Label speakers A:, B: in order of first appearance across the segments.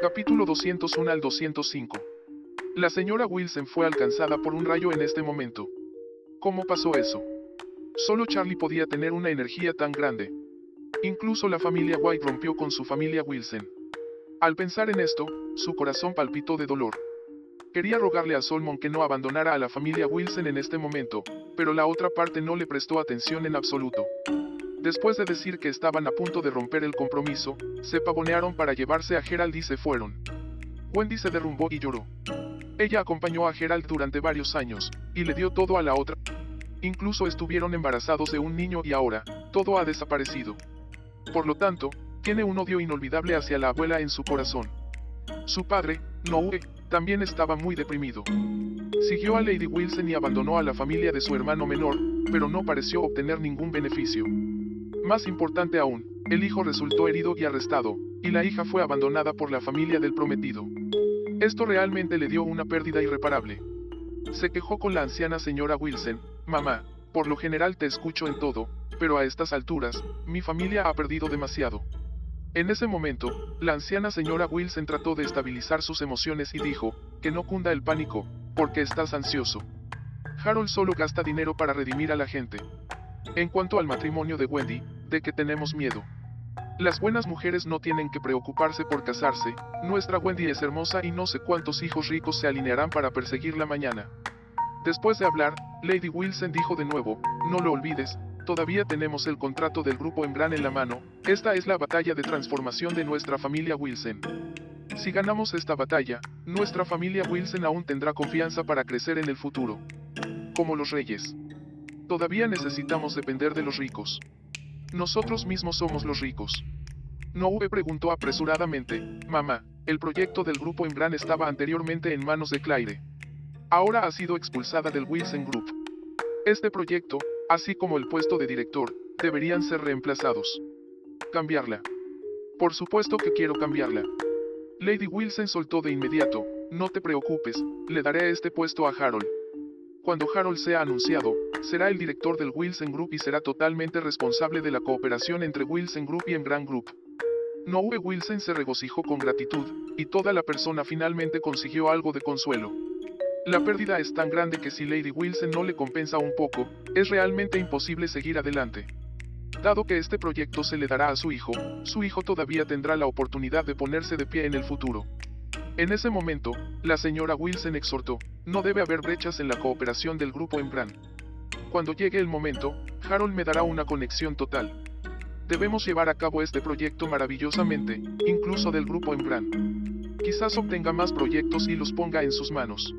A: Capítulo 201 al 205. La señora Wilson fue alcanzada por un rayo en este momento. ¿Cómo pasó eso? Solo Charlie podía tener una energía tan grande. Incluso la familia White rompió con su familia Wilson. Al pensar en esto, su corazón palpitó de dolor. Quería rogarle a Solomon que no abandonara a la familia Wilson en este momento, pero la otra parte no le prestó atención en absoluto. Después de decir que estaban a punto de romper el compromiso, se pavonearon para llevarse a Gerald y se fueron. Wendy se derrumbó y lloró. Ella acompañó a Gerald durante varios años, y le dio todo a la otra. Incluso estuvieron embarazados de un niño y ahora, todo ha desaparecido. Por lo tanto, tiene un odio inolvidable hacia la abuela en su corazón. Su padre, Noe, también estaba muy deprimido. Siguió a Lady Wilson y abandonó a la familia de su hermano menor, pero no pareció obtener ningún beneficio. Más importante aún, el hijo resultó herido y arrestado, y la hija fue abandonada por la familia del prometido. Esto realmente le dio una pérdida irreparable. Se quejó con la anciana señora Wilson, mamá, por lo general te escucho en todo, pero a estas alturas, mi familia ha perdido demasiado. En ese momento, la anciana señora Wilson trató de estabilizar sus emociones y dijo, que no cunda el pánico, porque estás ansioso. Harold solo gasta dinero para redimir a la gente. En cuanto al matrimonio de Wendy, de que tenemos miedo. Las buenas mujeres no tienen que preocuparse por casarse, nuestra Wendy es hermosa y no sé cuántos hijos ricos se alinearán para perseguirla mañana. Después de hablar, Lady Wilson dijo de nuevo, no lo olvides, todavía tenemos el contrato del grupo Embran en la mano, esta es la batalla de transformación de nuestra familia Wilson. Si ganamos esta batalla, nuestra familia Wilson aún tendrá confianza para crecer en el futuro. Como los reyes. Todavía necesitamos depender de los ricos. Nosotros mismos somos los ricos. Noe preguntó apresuradamente, mamá, el proyecto del grupo Embran estaba anteriormente en manos de Claire. Ahora ha sido expulsada del Wilson Group. Este proyecto, así como el puesto de director, deberían ser reemplazados. Cambiarla. Por supuesto que quiero cambiarla. Lady Wilson soltó de inmediato, no te preocupes, le daré este puesto a Harold. Cuando Harold sea anunciado, será el director del Wilson Group y será totalmente responsable de la cooperación entre Wilson Group y Embran Group. Noe Wilson se regocijó con gratitud, y toda la persona finalmente consiguió algo de consuelo. La pérdida es tan grande que si Lady Wilson no le compensa un poco, es realmente imposible seguir adelante. Dado que este proyecto se le dará a su hijo, su hijo todavía tendrá la oportunidad de ponerse de pie en el futuro. En ese momento, la señora Wilson exhortó, no debe haber brechas en la cooperación del grupo Embran. Cuando llegue el momento, Harold me dará una conexión total. Debemos llevar a cabo este proyecto maravillosamente, incluso del grupo Embran. Quizás obtenga más proyectos y los ponga en sus manos.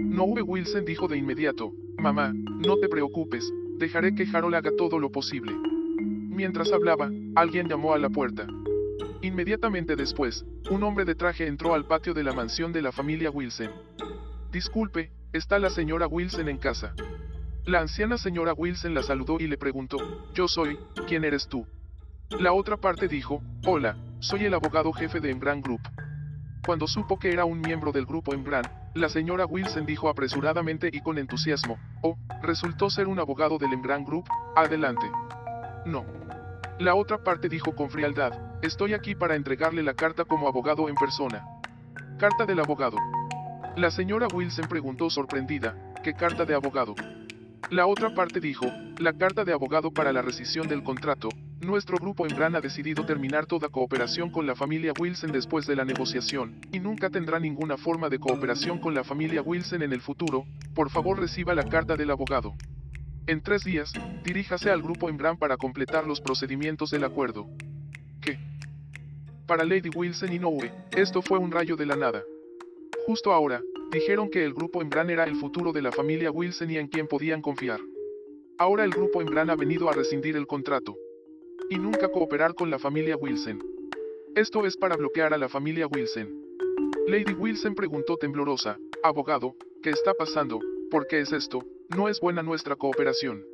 A: Noe Wilson dijo de inmediato, mamá, no te preocupes, dejaré que Harold haga todo lo posible. Mientras hablaba, alguien llamó a la puerta. Inmediatamente después, un hombre de traje entró al patio de la mansión de la familia Wilson. Disculpe, ¿está la señora Wilson en casa? La anciana señora Wilson la saludó y le preguntó, yo soy, ¿quién eres tú? La otra parte dijo, hola, soy el abogado jefe de Embran Group. Cuando supo que era un miembro del grupo Embran, la señora Wilson dijo apresuradamente y con entusiasmo, oh, resultó ser un abogado del Embran Group, adelante. No. La otra parte dijo con frialdad, Estoy aquí para entregarle la carta como abogado en persona. Carta del abogado. La señora Wilson preguntó sorprendida, ¿qué carta de abogado? La otra parte dijo, la carta de abogado para la rescisión del contrato. Nuestro grupo en ha decidido terminar toda cooperación con la familia Wilson después de la negociación, y nunca tendrá ninguna forma de cooperación con la familia Wilson en el futuro. Por favor reciba la carta del abogado. En tres días, diríjase al grupo en para completar los procedimientos del acuerdo. Para Lady Wilson y Noe, esto fue un rayo de la nada. Justo ahora, dijeron que el grupo Embran era el futuro de la familia Wilson y en quien podían confiar. Ahora el grupo Embran ha venido a rescindir el contrato. Y nunca cooperar con la familia Wilson. Esto es para bloquear a la familia Wilson. Lady Wilson preguntó temblorosa, abogado, ¿qué está pasando? ¿Por qué es esto? No es buena nuestra cooperación.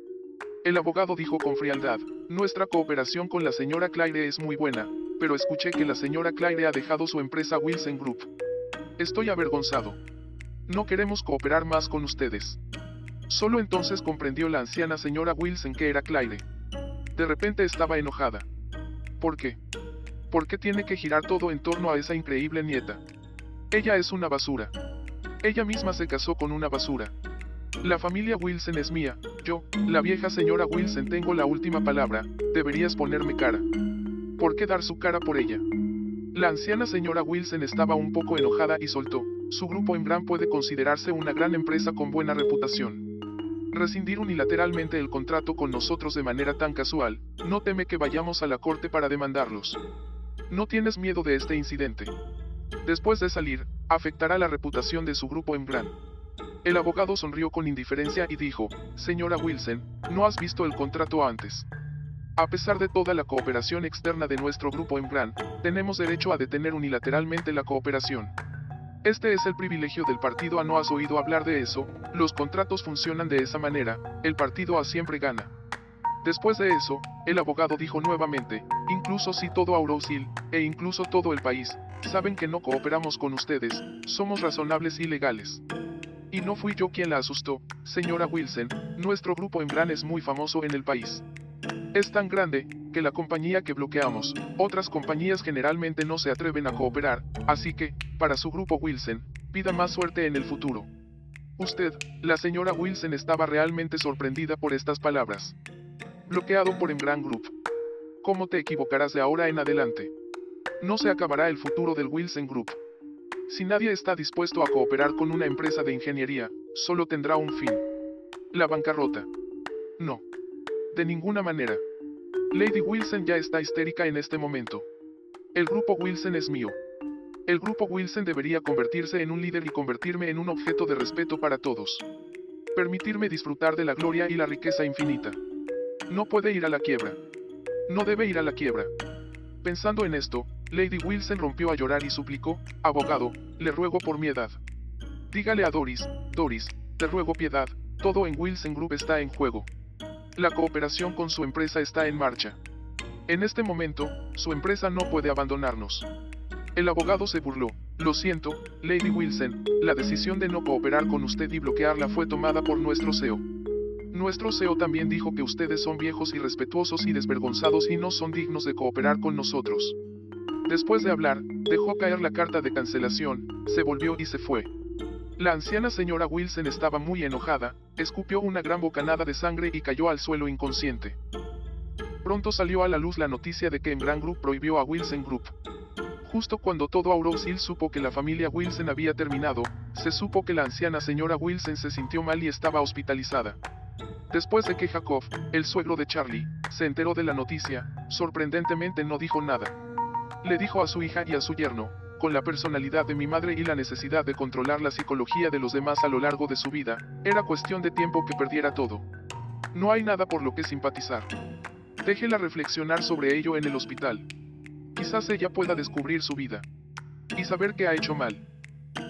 A: El abogado dijo con frialdad, nuestra cooperación con la señora Claire es muy buena, pero escuché que la señora Claire ha dejado su empresa Wilson Group. Estoy avergonzado. No queremos cooperar más con ustedes. Solo entonces comprendió la anciana señora Wilson que era Claire. De repente estaba enojada. ¿Por qué? ¿Por qué tiene que girar todo en torno a esa increíble nieta? Ella es una basura. Ella misma se casó con una basura. La familia Wilson es mía, yo, la vieja señora Wilson tengo la última palabra, deberías ponerme cara. ¿Por qué dar su cara por ella? La anciana señora Wilson estaba un poco enojada y soltó, su grupo en gran puede considerarse una gran empresa con buena reputación. Rescindir unilateralmente el contrato con nosotros de manera tan casual, no teme que vayamos a la corte para demandarlos. No tienes miedo de este incidente. Después de salir, afectará la reputación de su grupo en gran. El abogado sonrió con indiferencia y dijo, Señora Wilson, no has visto el contrato antes. A pesar de toda la cooperación externa de nuestro grupo en tenemos derecho a detener unilateralmente la cooperación. Este es el privilegio del partido A. No has oído hablar de eso, los contratos funcionan de esa manera, el partido A siempre gana. Después de eso, el abogado dijo nuevamente, incluso si todo Aurosil, e incluso todo el país, saben que no cooperamos con ustedes, somos razonables y legales. Y no fui yo quien la asustó, señora Wilson, nuestro grupo en es muy famoso en el país. Es tan grande, que la compañía que bloqueamos, otras compañías generalmente no se atreven a cooperar, así que, para su grupo Wilson, pida más suerte en el futuro. Usted, la señora Wilson estaba realmente sorprendida por estas palabras. Bloqueado por Embran Group. ¿Cómo te equivocarás de ahora en adelante? No se acabará el futuro del Wilson Group. Si nadie está dispuesto a cooperar con una empresa de ingeniería, solo tendrá un fin. La bancarrota. No. De ninguna manera. Lady Wilson ya está histérica en este momento. El grupo Wilson es mío. El grupo Wilson debería convertirse en un líder y convertirme en un objeto de respeto para todos. Permitirme disfrutar de la gloria y la riqueza infinita. No puede ir a la quiebra. No debe ir a la quiebra. Pensando en esto, Lady Wilson rompió a llorar y suplicó, abogado, le ruego por mi edad. Dígale a Doris, Doris, te ruego piedad, todo en Wilson Group está en juego. La cooperación con su empresa está en marcha. En este momento, su empresa no puede abandonarnos. El abogado se burló. Lo siento, Lady Wilson, la decisión de no cooperar con usted y bloquearla fue tomada por nuestro CEO. Nuestro CEO también dijo que ustedes son viejos irrespetuosos y desvergonzados y no son dignos de cooperar con nosotros. Después de hablar, dejó caer la carta de cancelación, se volvió y se fue. La anciana señora Wilson estaba muy enojada, escupió una gran bocanada de sangre y cayó al suelo inconsciente. Pronto salió a la luz la noticia de que Embran Group prohibió a Wilson Group. Justo cuando todo Aurosil supo que la familia Wilson había terminado, se supo que la anciana señora Wilson se sintió mal y estaba hospitalizada. Después de que Jacob, el suegro de Charlie, se enteró de la noticia, sorprendentemente no dijo nada. Le dijo a su hija y a su yerno, con la personalidad de mi madre y la necesidad de controlar la psicología de los demás a lo largo de su vida, era cuestión de tiempo que perdiera todo. No hay nada por lo que simpatizar. Déjela reflexionar sobre ello en el hospital. Quizás ella pueda descubrir su vida. Y saber que ha hecho mal.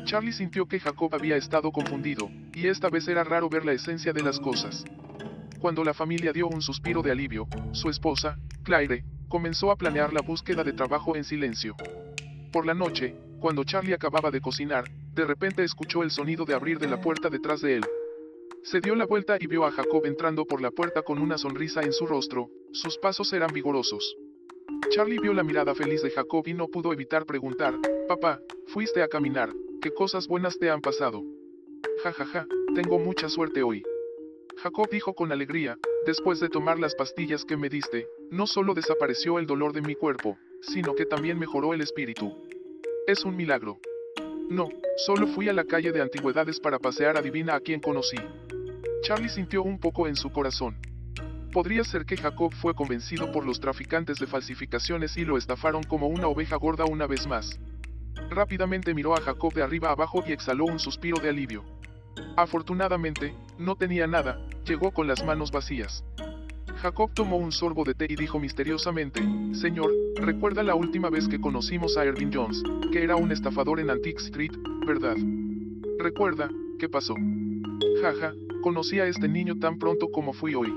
A: Charlie sintió que Jacob había estado confundido, y esta vez era raro ver la esencia de las cosas. Cuando la familia dio un suspiro de alivio, su esposa, Claire, comenzó a planear la búsqueda de trabajo en silencio. Por la noche, cuando Charlie acababa de cocinar, de repente escuchó el sonido de abrir de la puerta detrás de él. Se dio la vuelta y vio a Jacob entrando por la puerta con una sonrisa en su rostro, sus pasos eran vigorosos. Charlie vio la mirada feliz de Jacob y no pudo evitar preguntar, Papá, fuiste a caminar, ¿qué cosas buenas te han pasado? Ja ja ja, tengo mucha suerte hoy. Jacob dijo con alegría, después de tomar las pastillas que me diste, no solo desapareció el dolor de mi cuerpo, sino que también mejoró el espíritu. Es un milagro. No, solo fui a la calle de antigüedades para pasear adivina a quien conocí. Charlie sintió un poco en su corazón. Podría ser que Jacob fue convencido por los traficantes de falsificaciones y lo estafaron como una oveja gorda una vez más. Rápidamente miró a Jacob de arriba abajo y exhaló un suspiro de alivio. Afortunadamente, no tenía nada, llegó con las manos vacías. Jacob tomó un sorbo de té y dijo misteriosamente, Señor, recuerda la última vez que conocimos a Ervin Jones, que era un estafador en Antique Street, ¿verdad? Recuerda, ¿qué pasó? Jaja, conocí a este niño tan pronto como fui hoy.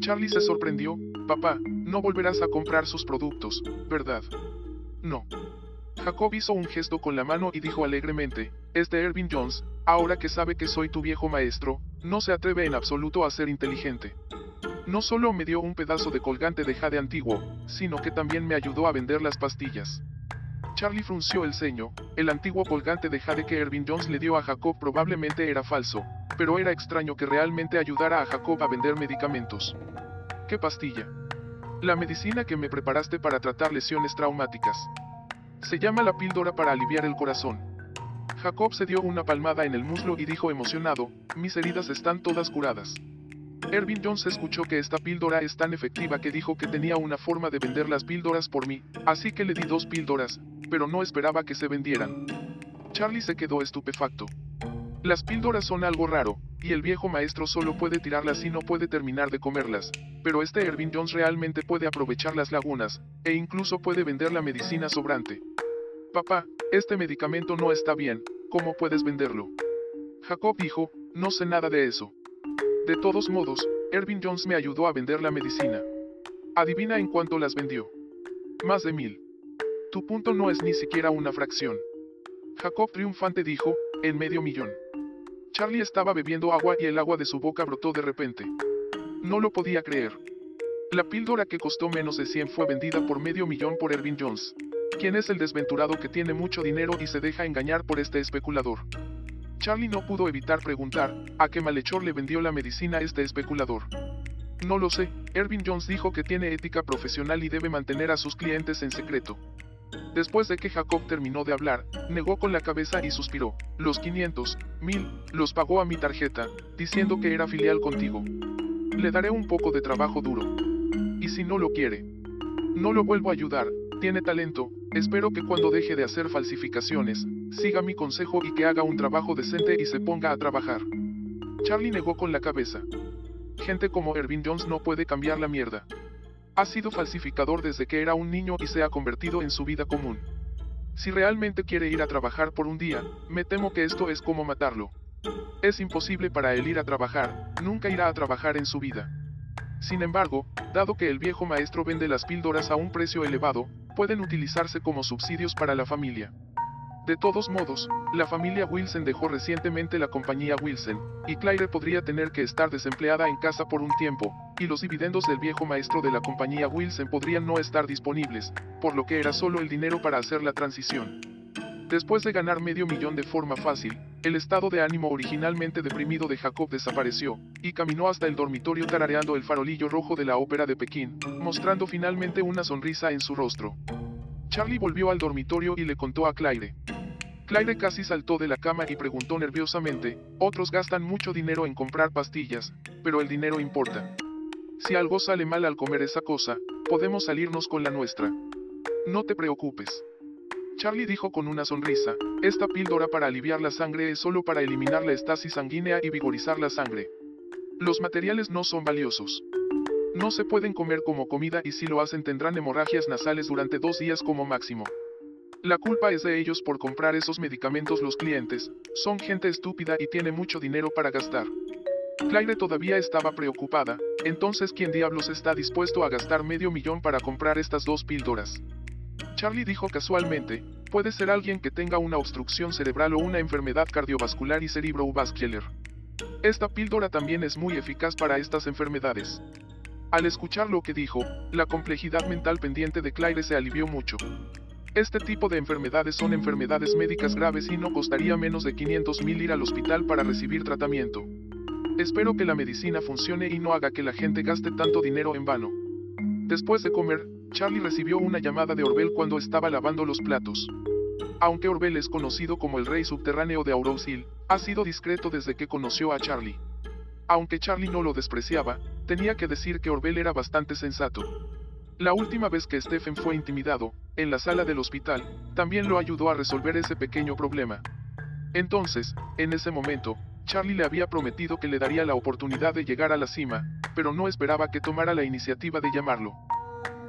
A: Charlie se sorprendió, papá, no volverás a comprar sus productos, ¿verdad? No. Jacob hizo un gesto con la mano y dijo alegremente, es de Ervin Jones, ahora que sabe que soy tu viejo maestro, no se atreve en absoluto a ser inteligente. No solo me dio un pedazo de colgante de jade antiguo, sino que también me ayudó a vender las pastillas. Charlie frunció el ceño, el antiguo colgante de jade que Ervin Jones le dio a Jacob probablemente era falso, pero era extraño que realmente ayudara a Jacob a vender medicamentos. ¿Qué pastilla? La medicina que me preparaste para tratar lesiones traumáticas. Se llama la píldora para aliviar el corazón. Jacob se dio una palmada en el muslo y dijo emocionado, mis heridas están todas curadas. Ervin Jones escuchó que esta píldora es tan efectiva que dijo que tenía una forma de vender las píldoras por mí, así que le di dos píldoras, pero no esperaba que se vendieran. Charlie se quedó estupefacto. Las píldoras son algo raro, y el viejo maestro solo puede tirarlas y no puede terminar de comerlas, pero este Ervin Jones realmente puede aprovechar las lagunas, e incluso puede vender la medicina sobrante. Papá, este medicamento no está bien, ¿cómo puedes venderlo? Jacob dijo, no sé nada de eso. De todos modos, Ervin Jones me ayudó a vender la medicina. Adivina en cuánto las vendió. Más de mil. Tu punto no es ni siquiera una fracción. Jacob triunfante dijo, en medio millón. Charlie estaba bebiendo agua y el agua de su boca brotó de repente. No lo podía creer. La píldora que costó menos de 100 fue vendida por medio millón por Ervin Jones. ¿Quién es el desventurado que tiene mucho dinero y se deja engañar por este especulador? Charlie no pudo evitar preguntar, ¿a qué malhechor le vendió la medicina este especulador? No lo sé, Ervin Jones dijo que tiene ética profesional y debe mantener a sus clientes en secreto. Después de que Jacob terminó de hablar, negó con la cabeza y suspiró. Los 500, mil, los pagó a mi tarjeta, diciendo que era filial contigo. Le daré un poco de trabajo duro. Y si no lo quiere, no lo vuelvo a ayudar, tiene talento, espero que cuando deje de hacer falsificaciones, siga mi consejo y que haga un trabajo decente y se ponga a trabajar. Charlie negó con la cabeza. Gente como Ervin Jones no puede cambiar la mierda. Ha sido falsificador desde que era un niño y se ha convertido en su vida común. Si realmente quiere ir a trabajar por un día, me temo que esto es como matarlo. Es imposible para él ir a trabajar, nunca irá a trabajar en su vida. Sin embargo, dado que el viejo maestro vende las píldoras a un precio elevado, pueden utilizarse como subsidios para la familia. De todos modos, la familia Wilson dejó recientemente la compañía Wilson, y Claire podría tener que estar desempleada en casa por un tiempo, y los dividendos del viejo maestro de la compañía Wilson podrían no estar disponibles, por lo que era solo el dinero para hacer la transición. Después de ganar medio millón de forma fácil, el estado de ánimo originalmente deprimido de Jacob desapareció, y caminó hasta el dormitorio tarareando el farolillo rojo de la ópera de Pekín, mostrando finalmente una sonrisa en su rostro. Charlie volvió al dormitorio y le contó a Claire. Claire casi saltó de la cama y preguntó nerviosamente, otros gastan mucho dinero en comprar pastillas, pero el dinero importa. Si algo sale mal al comer esa cosa, podemos salirnos con la nuestra. No te preocupes. Charlie dijo con una sonrisa, esta píldora para aliviar la sangre es solo para eliminar la estasis sanguínea y vigorizar la sangre. Los materiales no son valiosos. No se pueden comer como comida y si lo hacen tendrán hemorragias nasales durante dos días como máximo. La culpa es de ellos por comprar esos medicamentos los clientes, son gente estúpida y tiene mucho dinero para gastar. Claire todavía estaba preocupada, entonces ¿quién diablos está dispuesto a gastar medio millón para comprar estas dos píldoras? Charlie dijo casualmente, puede ser alguien que tenga una obstrucción cerebral o una enfermedad cardiovascular y cerebrovascular. Esta píldora también es muy eficaz para estas enfermedades. Al escuchar lo que dijo, la complejidad mental pendiente de Claire se alivió mucho. Este tipo de enfermedades son enfermedades médicas graves y no costaría menos de 500 mil ir al hospital para recibir tratamiento. Espero que la medicina funcione y no haga que la gente gaste tanto dinero en vano. Después de comer, Charlie recibió una llamada de Orbel cuando estaba lavando los platos. Aunque Orbel es conocido como el rey subterráneo de Hill, ha sido discreto desde que conoció a Charlie. Aunque Charlie no lo despreciaba, tenía que decir que Orbel era bastante sensato. La última vez que Stephen fue intimidado, en la sala del hospital, también lo ayudó a resolver ese pequeño problema. Entonces, en ese momento, Charlie le había prometido que le daría la oportunidad de llegar a la cima, pero no esperaba que tomara la iniciativa de llamarlo.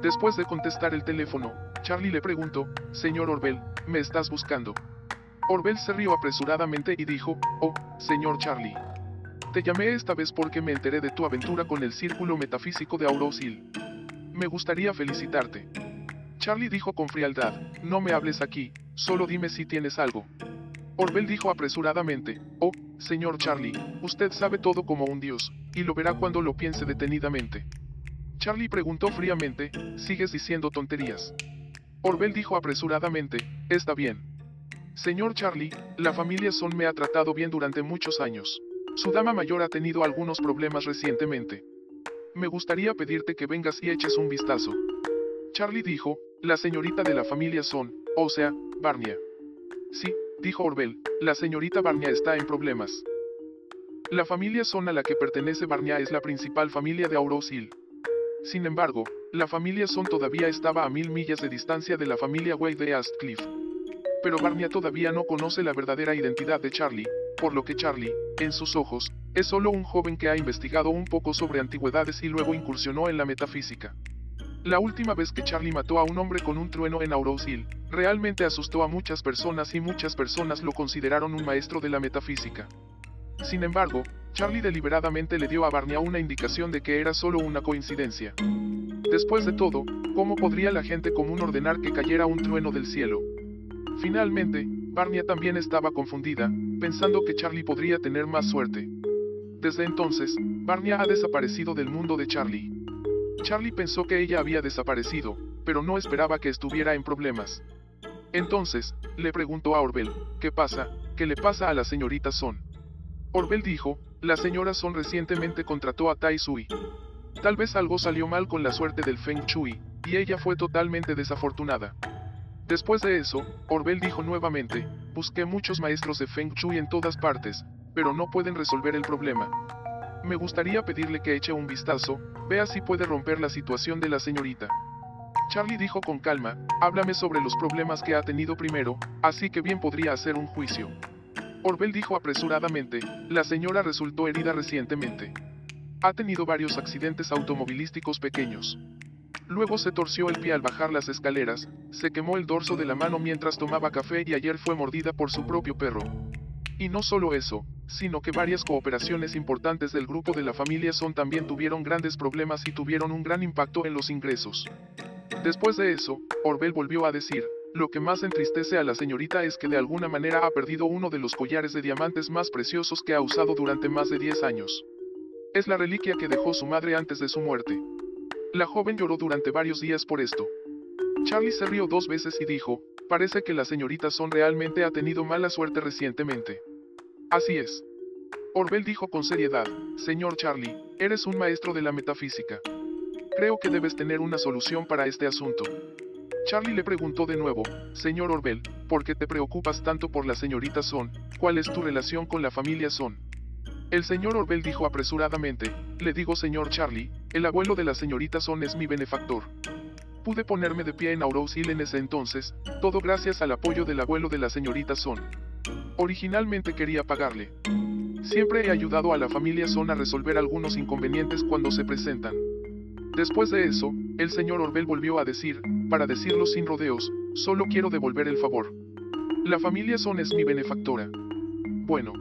A: Después de contestar el teléfono, Charlie le preguntó, Señor Orbel, ¿me estás buscando? Orbel se rió apresuradamente y dijo, Oh, señor Charlie. Te llamé esta vez porque me enteré de tu aventura con el círculo metafísico de Aurosil. Me gustaría felicitarte. Charlie dijo con frialdad, no me hables aquí, solo dime si tienes algo. Orbel dijo apresuradamente, Oh, señor Charlie, usted sabe todo como un dios, y lo verá cuando lo piense detenidamente. Charlie preguntó fríamente, ¿sigues diciendo tonterías? Orbel dijo apresuradamente, está bien. Señor Charlie, la familia Son me ha tratado bien durante muchos años. Su dama mayor ha tenido algunos problemas recientemente. Me gustaría pedirte que vengas y eches un vistazo. Charlie dijo, la señorita de la familia Son, o sea, Barnia. Sí, dijo Orbel, la señorita Barnia está en problemas. La familia Son a la que pertenece Barnia es la principal familia de Aurosil. Sin embargo, la familia Son todavía estaba a mil millas de distancia de la familia Wade de Astcliff. Pero Barnia todavía no conoce la verdadera identidad de Charlie, por lo que Charlie, en sus ojos, es solo un joven que ha investigado un poco sobre antigüedades y luego incursionó en la metafísica. La última vez que Charlie mató a un hombre con un trueno en Auro's Hill, realmente asustó a muchas personas y muchas personas lo consideraron un maestro de la metafísica. Sin embargo, Charlie deliberadamente le dio a Barnia una indicación de que era solo una coincidencia. Después de todo, ¿cómo podría la gente común ordenar que cayera un trueno del cielo? Finalmente, Barnia también estaba confundida, pensando que Charlie podría tener más suerte. Desde entonces, Barnia ha desaparecido del mundo de Charlie. Charlie pensó que ella había desaparecido, pero no esperaba que estuviera en problemas. Entonces, le preguntó a Orbel, ¿qué pasa? ¿Qué le pasa a la señorita Son? Orbel dijo, la señora Son recientemente contrató a Tai Sui. Tal vez algo salió mal con la suerte del Feng Shui, y ella fue totalmente desafortunada. Después de eso, Orbel dijo nuevamente, busqué muchos maestros de Feng Shui en todas partes, pero no pueden resolver el problema. Me gustaría pedirle que eche un vistazo, vea si puede romper la situación de la señorita. Charlie dijo con calma, háblame sobre los problemas que ha tenido primero, así que bien podría hacer un juicio. Orbel dijo apresuradamente, la señora resultó herida recientemente. Ha tenido varios accidentes automovilísticos pequeños. Luego se torció el pie al bajar las escaleras, se quemó el dorso de la mano mientras tomaba café y ayer fue mordida por su propio perro. Y no solo eso, sino que varias cooperaciones importantes del grupo de la familia Son también tuvieron grandes problemas y tuvieron un gran impacto en los ingresos. Después de eso, Orbel volvió a decir, lo que más entristece a la señorita es que de alguna manera ha perdido uno de los collares de diamantes más preciosos que ha usado durante más de 10 años. Es la reliquia que dejó su madre antes de su muerte. La joven lloró durante varios días por esto. Charlie se rió dos veces y dijo, parece que la señorita Son realmente ha tenido mala suerte recientemente. Así es. Orbel dijo con seriedad, señor Charlie, eres un maestro de la metafísica. Creo que debes tener una solución para este asunto. Charlie le preguntó de nuevo, Señor Orbel, ¿por qué te preocupas tanto por la señorita Son? ¿Cuál es tu relación con la familia Son? El señor Orbel dijo apresuradamente, le digo señor Charlie, el abuelo de la señorita Son es mi benefactor. Pude ponerme de pie en Auro's Hill en ese entonces, todo gracias al apoyo del abuelo de la señorita Son. Originalmente quería pagarle. Siempre he ayudado a la familia Son a resolver algunos inconvenientes cuando se presentan. Después de eso, el señor Orbel volvió a decir, para decirlo sin rodeos, solo quiero devolver el favor. La familia Son es mi benefactora. Bueno.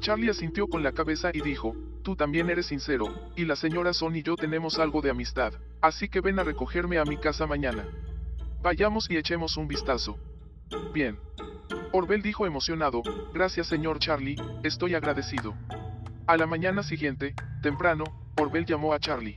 A: Charlie asintió con la cabeza y dijo, tú también eres sincero, y la señora Son y yo tenemos algo de amistad, así que ven a recogerme a mi casa mañana. Vayamos y echemos un vistazo. Bien. Orbel dijo emocionado, gracias señor Charlie, estoy agradecido. A la mañana siguiente, temprano, Orbel llamó a Charlie.